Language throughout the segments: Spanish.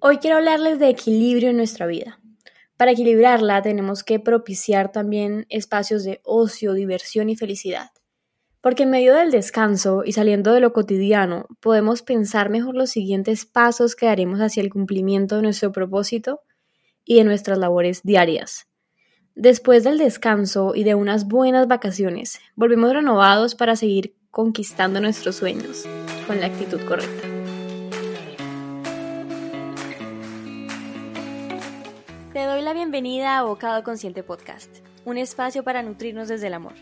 Hoy quiero hablarles de equilibrio en nuestra vida. Para equilibrarla tenemos que propiciar también espacios de ocio, diversión y felicidad. Porque en medio del descanso y saliendo de lo cotidiano, podemos pensar mejor los siguientes pasos que daremos hacia el cumplimiento de nuestro propósito y de nuestras labores diarias. Después del descanso y de unas buenas vacaciones, volvemos renovados para seguir conquistando nuestros sueños con la actitud correcta. Te doy la bienvenida a Bocado Consciente Podcast, un espacio para nutrirnos desde el amor.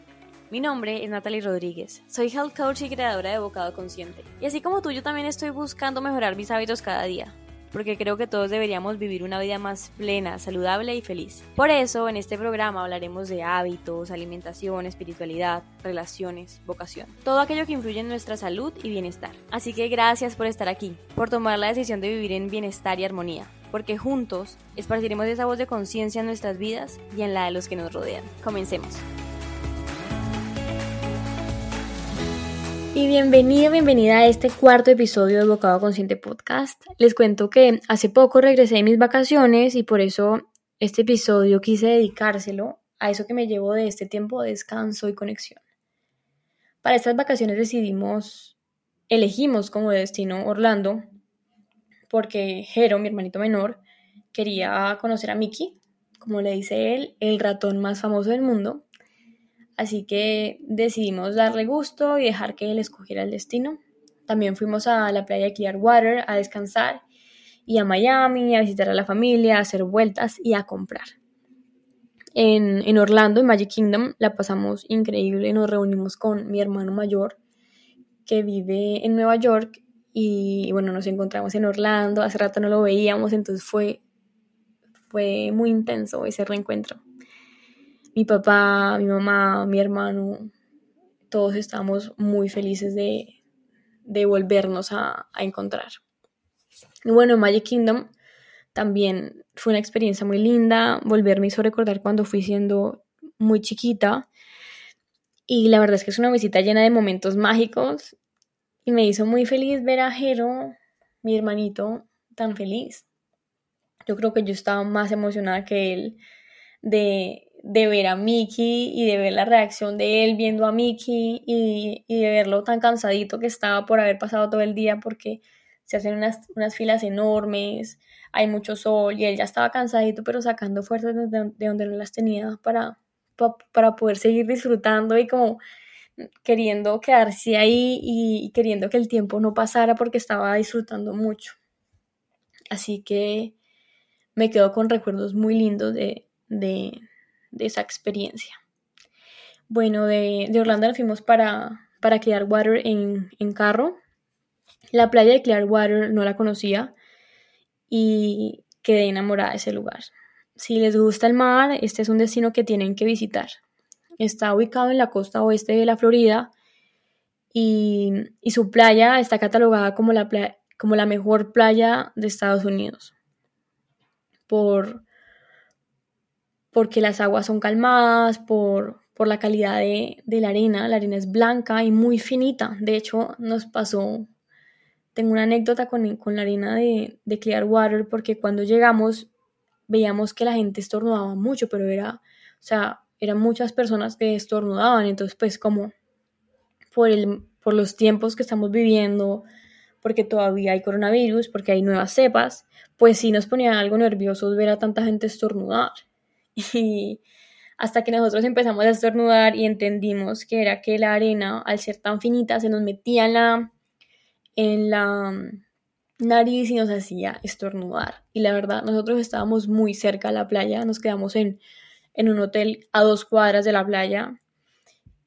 Mi nombre es Natalie Rodríguez, soy health coach y creadora de Bocado Consciente. Y así como tú, yo también estoy buscando mejorar mis hábitos cada día, porque creo que todos deberíamos vivir una vida más plena, saludable y feliz. Por eso, en este programa hablaremos de hábitos, alimentación, espiritualidad, relaciones, vocación, todo aquello que influye en nuestra salud y bienestar. Así que gracias por estar aquí, por tomar la decisión de vivir en bienestar y armonía, porque juntos esparciremos esa voz de conciencia en nuestras vidas y en la de los que nos rodean. Comencemos. Y bienvenida, bienvenida a este cuarto episodio de Bocado Consciente Podcast. Les cuento que hace poco regresé de mis vacaciones y por eso este episodio quise dedicárselo a eso que me llevo de este tiempo de descanso y conexión. Para estas vacaciones decidimos, elegimos como destino Orlando, porque Jero, mi hermanito menor, quería conocer a Mickey, como le dice él, el ratón más famoso del mundo. Así que decidimos darle gusto y dejar que él escogiera el destino. También fuimos a la playa de Clearwater a descansar y a Miami a visitar a la familia, a hacer vueltas y a comprar. En, en, Orlando, en Magic Kingdom, la pasamos increíble. Nos reunimos con mi hermano mayor que vive en Nueva York y bueno, nos encontramos en Orlando. Hace rato no lo veíamos, entonces fue, fue muy intenso ese reencuentro mi papá, mi mamá, mi hermano, todos estamos muy felices de, volvernos a, encontrar. Y bueno, Magic Kingdom también fue una experiencia muy linda. Volver me hizo recordar cuando fui siendo muy chiquita. Y la verdad es que es una visita llena de momentos mágicos. Y me hizo muy feliz ver a Jero, mi hermanito, tan feliz. Yo creo que yo estaba más emocionada que él de de ver a Mickey y de ver la reacción de él viendo a Mickey y, de verlo tan cansadito que estaba por haber pasado todo el día porque se hacen unas, filas enormes, hay mucho sol y él ya estaba cansadito pero sacando fuerzas de, donde no las tenía para, para poder seguir disfrutando y como queriendo quedarse ahí y, queriendo que el tiempo no pasara porque estaba disfrutando mucho. Así que me quedo con recuerdos muy lindos de, de esa experiencia. Bueno, de, Orlando nos fuimos para, para Clearwater en, en carro. La playa de Clearwater no la conocía y quedé enamorada de ese lugar. Si les gusta el mar, este es un destino que tienen que visitar. Está ubicado en la costa oeste de la Florida y, y su playa está catalogada como la, como la mejor playa de Estados Unidos por, porque las aguas son calmadas, por, por la calidad de, la arena. La arena es blanca y muy finita. De hecho, nos pasó, tengo una anécdota con, la arena de, de Clearwater, porque cuando llegamos veíamos que la gente estornudaba mucho, pero era, o sea, eran muchas personas que estornudaban. Entonces, pues como por, el, por los tiempos que estamos viviendo, porque todavía hay coronavirus, porque hay nuevas cepas, pues sí nos ponía algo nerviosos ver a tanta gente estornudar. Y hasta que nosotros empezamos a estornudar y entendimos que era que la arena, al ser tan finita, se nos metía en la, en la mm, nariz y nos hacía estornudar. Y la verdad, nosotros estábamos muy cerca de la playa, nos quedamos en, en un hotel a dos cuadras de la playa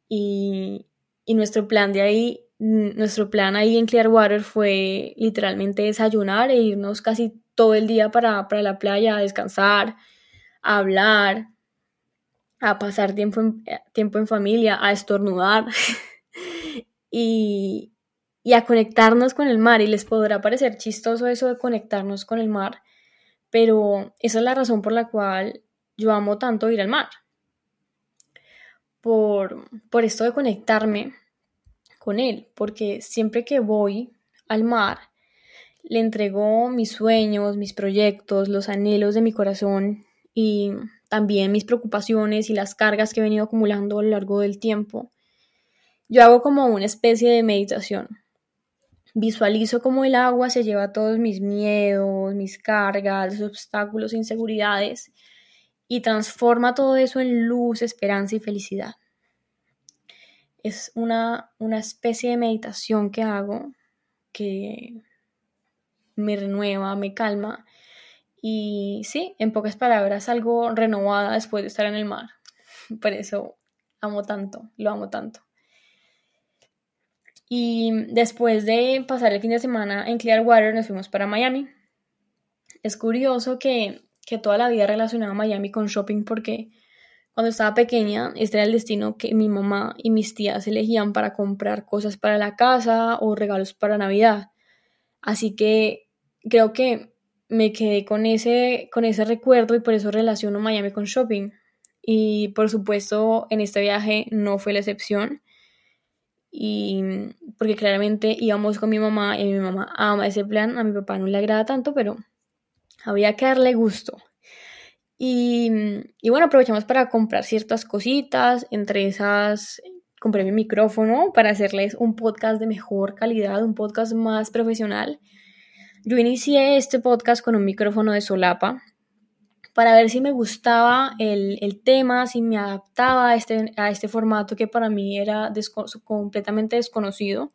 y, y nuestro plan de ahí, nuestro plan ahí en Clearwater fue literalmente desayunar e irnos casi todo el día para, para la playa a descansar a hablar, a pasar tiempo en, tiempo en familia, a estornudar y, y a conectarnos con el mar. Y les podrá parecer chistoso eso de conectarnos con el mar, pero esa es la razón por la cual yo amo tanto ir al mar. Por, por esto de conectarme con él, porque siempre que voy al mar, le entregó mis sueños, mis proyectos, los anhelos de mi corazón y también mis preocupaciones y las cargas que he venido acumulando a lo largo del tiempo. Yo hago como una especie de meditación. Visualizo cómo el agua se lleva todos mis miedos, mis cargas, obstáculos, inseguridades y transforma todo eso en luz, esperanza y felicidad. Es una, una especie de meditación que hago que me renueva, me calma y sí, en pocas palabras, algo renovada después de estar en el mar. Por eso amo tanto, lo amo tanto. Y después de pasar el fin de semana en Clearwater, nos fuimos para Miami. Es curioso que, que toda la vida relacionaba Miami con shopping porque cuando estaba pequeña, este era el destino que mi mamá y mis tías elegían para comprar cosas para la casa o regalos para Navidad. Así que creo que me quedé con ese, con ese recuerdo y por eso relaciono Miami con shopping. Y por supuesto, en este viaje no fue la excepción. Y porque claramente íbamos con mi mamá y mi mamá ama ese plan, a mi papá no le agrada tanto, pero había que darle gusto. Y, y bueno, aprovechamos para comprar ciertas cositas, entre esas compré mi micrófono para hacerles un podcast de mejor calidad, un podcast más profesional. Yo inicié este podcast con un micrófono de solapa para ver si me gustaba el, tema, si me adaptaba a este, a este formato que para mí era completamente desconocido.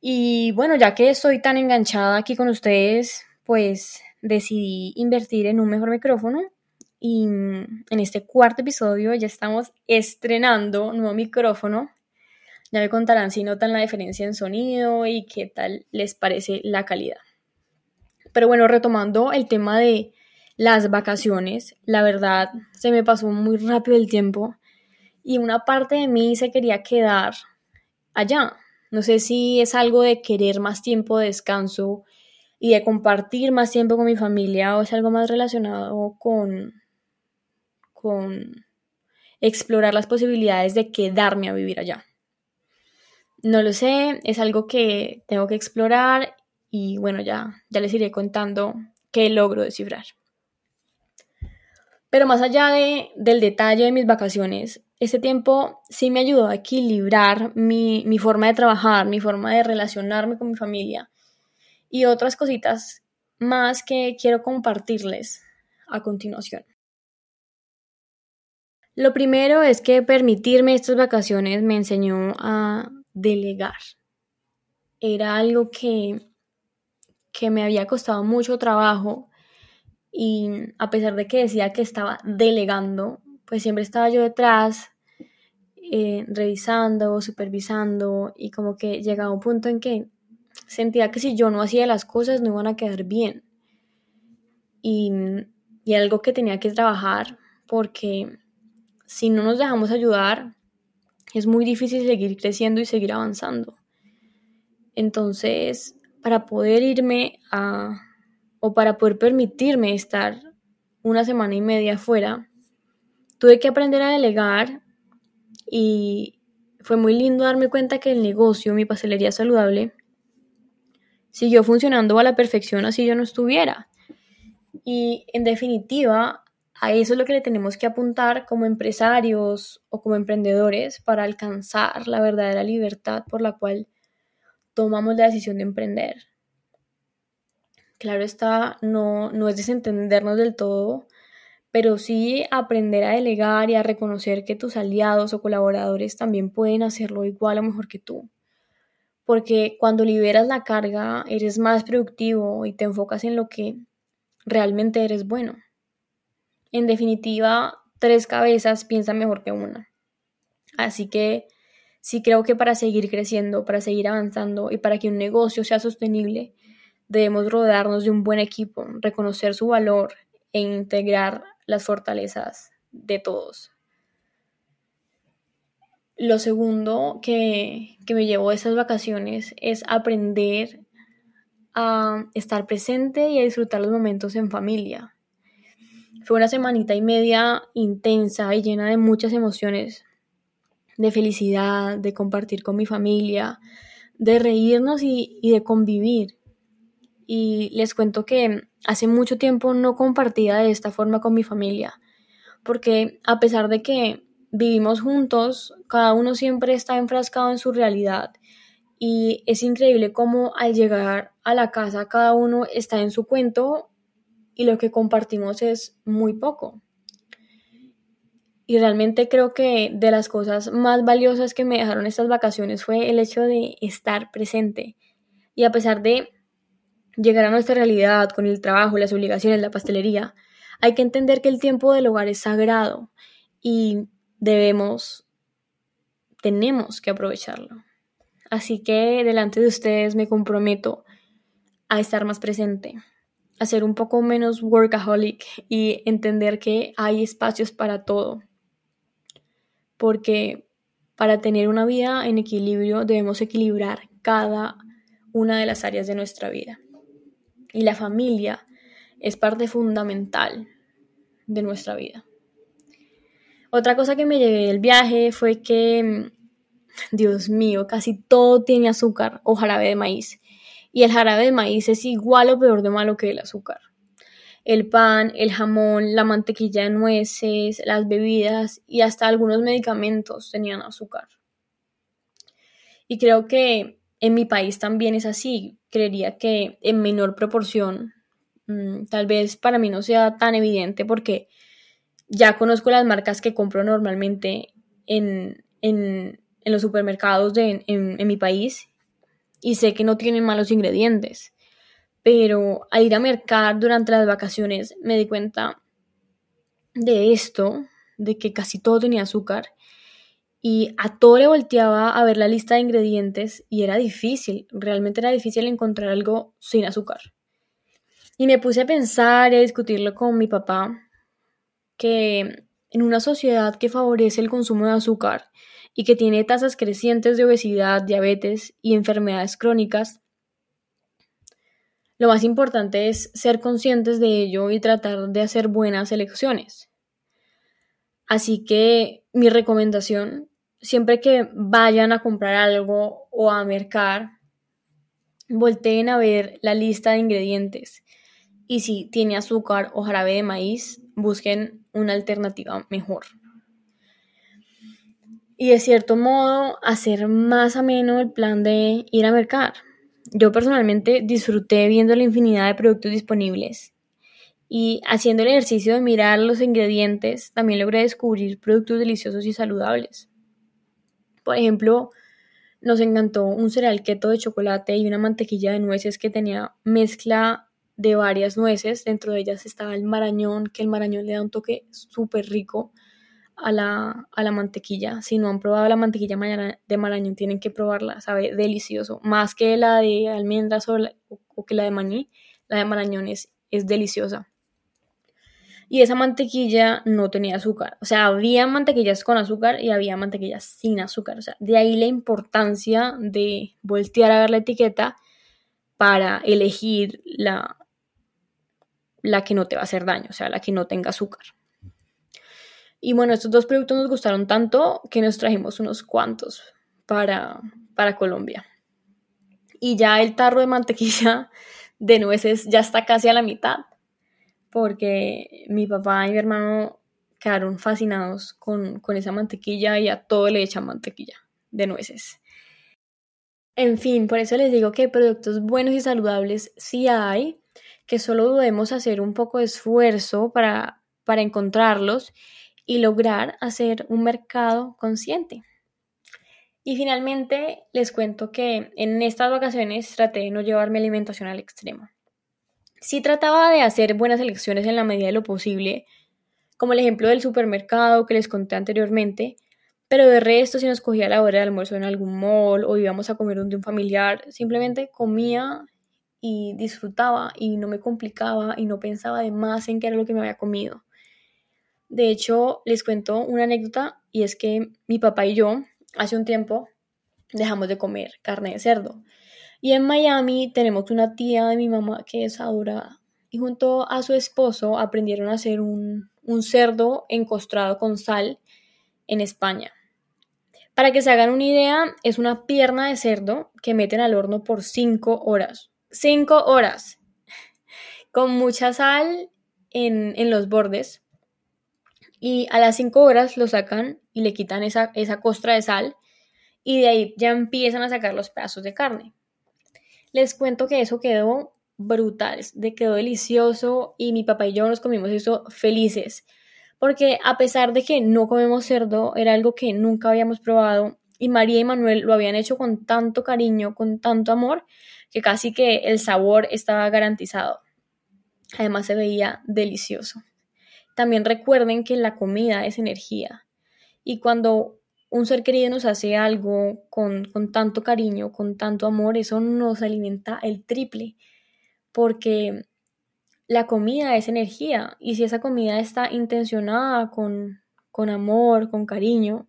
Y bueno, ya que estoy tan enganchada aquí con ustedes, pues decidí invertir en un mejor micrófono y en este cuarto episodio ya estamos estrenando nuevo micrófono ya me contarán si notan la diferencia en sonido y qué tal les parece la calidad. Pero bueno, retomando el tema de las vacaciones, la verdad se me pasó muy rápido el tiempo y una parte de mí se quería quedar allá. No sé si es algo de querer más tiempo de descanso y de compartir más tiempo con mi familia o es algo más relacionado con, con explorar las posibilidades de quedarme a vivir allá. No lo sé, es algo que tengo que explorar y bueno, ya, ya les iré contando qué logro descifrar. Pero más allá de, del detalle de mis vacaciones, este tiempo sí me ayudó a equilibrar mi, mi forma de trabajar, mi forma de relacionarme con mi familia y otras cositas más que quiero compartirles a continuación. Lo primero es que permitirme estas vacaciones me enseñó a delegar. Era algo que, que me había costado mucho trabajo y a pesar de que decía que estaba delegando, pues siempre estaba yo detrás, eh, revisando, supervisando y como que llegaba un punto en que sentía que si yo no hacía las cosas no iban a quedar bien. Y, y algo que tenía que trabajar porque si no nos dejamos ayudar, es muy difícil seguir creciendo y seguir avanzando. Entonces, para poder irme a, o para poder permitirme estar una semana y media afuera, tuve que aprender a delegar y fue muy lindo darme cuenta que el negocio, mi pastelería saludable, siguió funcionando a la perfección así yo no estuviera. Y en definitiva, a eso es lo que le tenemos que apuntar como empresarios o como emprendedores para alcanzar la verdadera libertad por la cual tomamos la decisión de emprender. Claro está, no, no es desentendernos del todo, pero sí aprender a delegar y a reconocer que tus aliados o colaboradores también pueden hacerlo igual o mejor que tú. Porque cuando liberas la carga, eres más productivo y te enfocas en lo que realmente eres bueno. En definitiva, tres cabezas piensan mejor que una. Así que sí creo que para seguir creciendo, para seguir avanzando y para que un negocio sea sostenible, debemos rodearnos de un buen equipo, reconocer su valor e integrar las fortalezas de todos. Lo segundo que, que me llevó a esas vacaciones es aprender a estar presente y a disfrutar los momentos en familia. Fue una semanita y media intensa y llena de muchas emociones, de felicidad, de compartir con mi familia, de reírnos y, de convivir. y les cuento que hace mucho tiempo no compartía de esta forma con mi familia, porque a pesar de que vivimos juntos, cada uno siempre está enfrascado en su realidad y es increíble cómo al llegar a la casa cada uno está en su cuento y lo que compartimos es muy poco. Y realmente creo que de las cosas más valiosas que me dejaron estas vacaciones fue el hecho de estar presente. Y a pesar de llegar a nuestra realidad con el trabajo, las obligaciones, la pastelería, hay que entender que el tiempo del hogar es sagrado y debemos, tenemos que aprovecharlo. Así que delante de ustedes me comprometo a estar más presente, a ser un poco menos workaholic y entender que hay espacios para todo. Porque para tener una vida en equilibrio debemos equilibrar cada una de las áreas de nuestra vida. Y la familia es parte fundamental de nuestra vida. Otra cosa que me llevé del viaje fue que, mm, Dios mío, casi todo tiene azúcar o jarabe de maíz. Y el jarabe de maíz es igual o peor de malo que el azúcar. El pan, el jamón, la mantequilla de nueces, las bebidas y hasta algunos medicamentos tenían azúcar. Y creo que en mi país también es así. Creería que en menor proporción. Mm, tal vez para mí no sea tan evidente porque ya conozco las marcas que compro normalmente en, los supermercados de, en, mi país y sé que no tienen malos ingredientes. Pero al ir a mercar durante las vacaciones me di cuenta de esto, de que casi todo tenía azúcar. Y a todo le volteaba a ver la lista de ingredientes y era difícil, realmente era difícil encontrar algo sin azúcar. Y me puse a pensar y a discutirlo con mi papá que en una sociedad que favorece el consumo de azúcar y que tiene tasas crecientes de obesidad, diabetes y enfermedades crónicas, lo más importante es ser conscientes de ello y tratar de hacer buenas elecciones. Así que mi recomendación, siempre que vayan a comprar algo o a mercar, volteen a ver la lista de ingredientes y si tiene azúcar o jarabe de maíz, busquen una alternativa mejor. Y de cierto modo, hacer más ameno el plan de ir a mercar. Yo personalmente disfruté viendo la infinidad de productos disponibles y haciendo el ejercicio de mirar los ingredientes, también logré descubrir productos deliciosos y saludables. Por ejemplo, nos encantó un cereal keto de chocolate y una mantequilla de nueces que tenía mezcla de varias nueces. Dentro de ellas estaba el marañón, que el marañón le da un toque súper rico a la, a la, mantequilla. Si no han probado la mantequilla de marañón, tienen que probarla, sabe delicioso. Más que la de almendras o, o que la de maní, la de marañón es, es deliciosa. Y esa mantequilla no tenía azúcar. O sea, había mantequillas con azúcar y había mantequillas sin azúcar. O sea, de ahí la importancia de voltear a ver la etiqueta para elegir la, la que no te va a hacer daño, o sea, la que no tenga azúcar. Y bueno, estos dos productos nos gustaron tanto que nos trajimos unos cuantos para, para Colombia. Y ya el tarro de mantequilla de nueces ya está casi a la mitad, porque mi papá y mi hermano quedaron fascinados con, con esa mantequilla y a todo le echan mantequilla de nueces. En fin, por eso les digo que productos buenos y saludables sí hay, que solo debemos hacer un poco de esfuerzo para, para encontrarlos y lograr hacer un mercado consciente. Y finalmente les cuento que en estas vacaciones traté de no llevar mi alimentación al extremo. Sí trataba de hacer buenas elecciones en la medida de lo posible, como el ejemplo del supermercado que les conté anteriormente, pero de resto si nos cogía la hora de almuerzo en algún mall o íbamos a comer donde un familiar, simplemente comía y disfrutaba y no me complicaba y no pensaba de más en qué era lo que me había comido. De hecho, les cuento una anécdota y es que mi papá y yo hace un tiempo dejamos de comer carne de cerdo. Y en Miami tenemos una tía de mi mamá que es adorada. Y junto a su esposo aprendieron a hacer un, un cerdo encostrado con sal en España. Para que se hagan una idea, es una pierna de cerdo que meten al horno por 5 horas. Cinco horas. con mucha sal en, en los bordes y a las 5 horas lo sacan y le quitan esa, esa costra de sal y de ahí ya empiezan a sacar los pedazos de carne. Les cuento que eso quedó brutal, de quedó delicioso y mi papá y yo nos comimos eso felices, porque a pesar de que no comemos cerdo, era algo que nunca habíamos probado y María y Manuel lo habían hecho con tanto cariño, con tanto amor, que casi que el sabor estaba garantizado. Además se veía delicioso. También recuerden que la comida es energía y cuando un ser querido nos hace algo con, con tanto cariño, con tanto amor, eso nos alimenta el triple, porque la comida es energía y si esa comida está intencionada con, con amor, con cariño,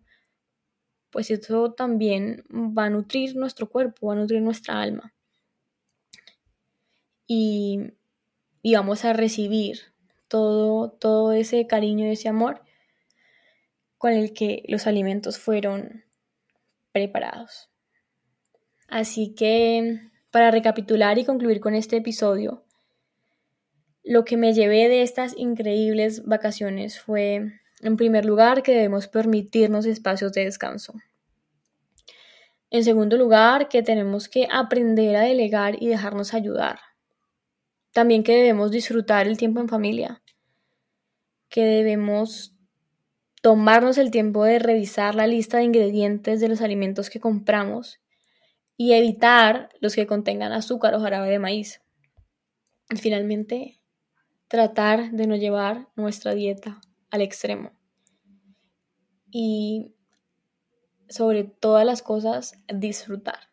pues eso también va a nutrir nuestro cuerpo, va a nutrir nuestra alma. Y, vamos a recibir todo, todo ese cariño y ese amor con el que los alimentos fueron preparados. Así que, para recapitular y concluir con este episodio, lo que me llevé de estas increíbles vacaciones fue, en primer lugar, que debemos permitirnos espacios de descanso. En segundo lugar, que tenemos que aprender a delegar y dejarnos ayudar. También que debemos disfrutar el tiempo en familia, que debemos tomarnos el tiempo de revisar la lista de ingredientes de los alimentos que compramos y evitar los que contengan azúcar o jarabe de maíz. Y finalmente, tratar de no llevar nuestra dieta al extremo. Y sobre todas las cosas, disfrutar.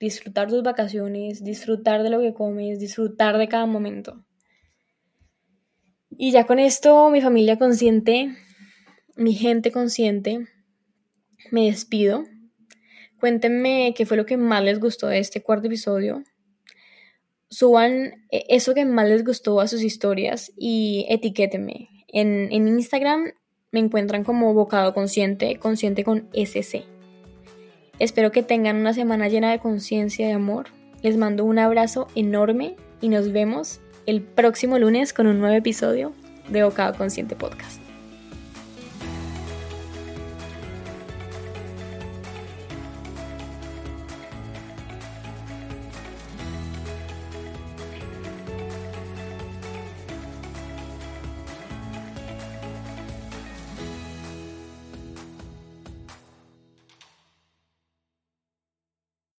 Disfrutar tus vacaciones, disfrutar de lo que comes, disfrutar de cada momento. Y ya con esto, mi familia consciente mi gente consciente, me despido. Cuéntenme qué fue lo que más les gustó de este cuarto episodio. Suban eh, eso que más les gustó a sus historias y etiquétenme. En, en Instagram me encuentran como Bocado Consciente, consciente con SC. Espero que tengan una semana llena de conciencia y amor. Les mando un abrazo enorme y nos vemos el próximo lunes con un nuevo episodio de Bocado Consciente Podcast.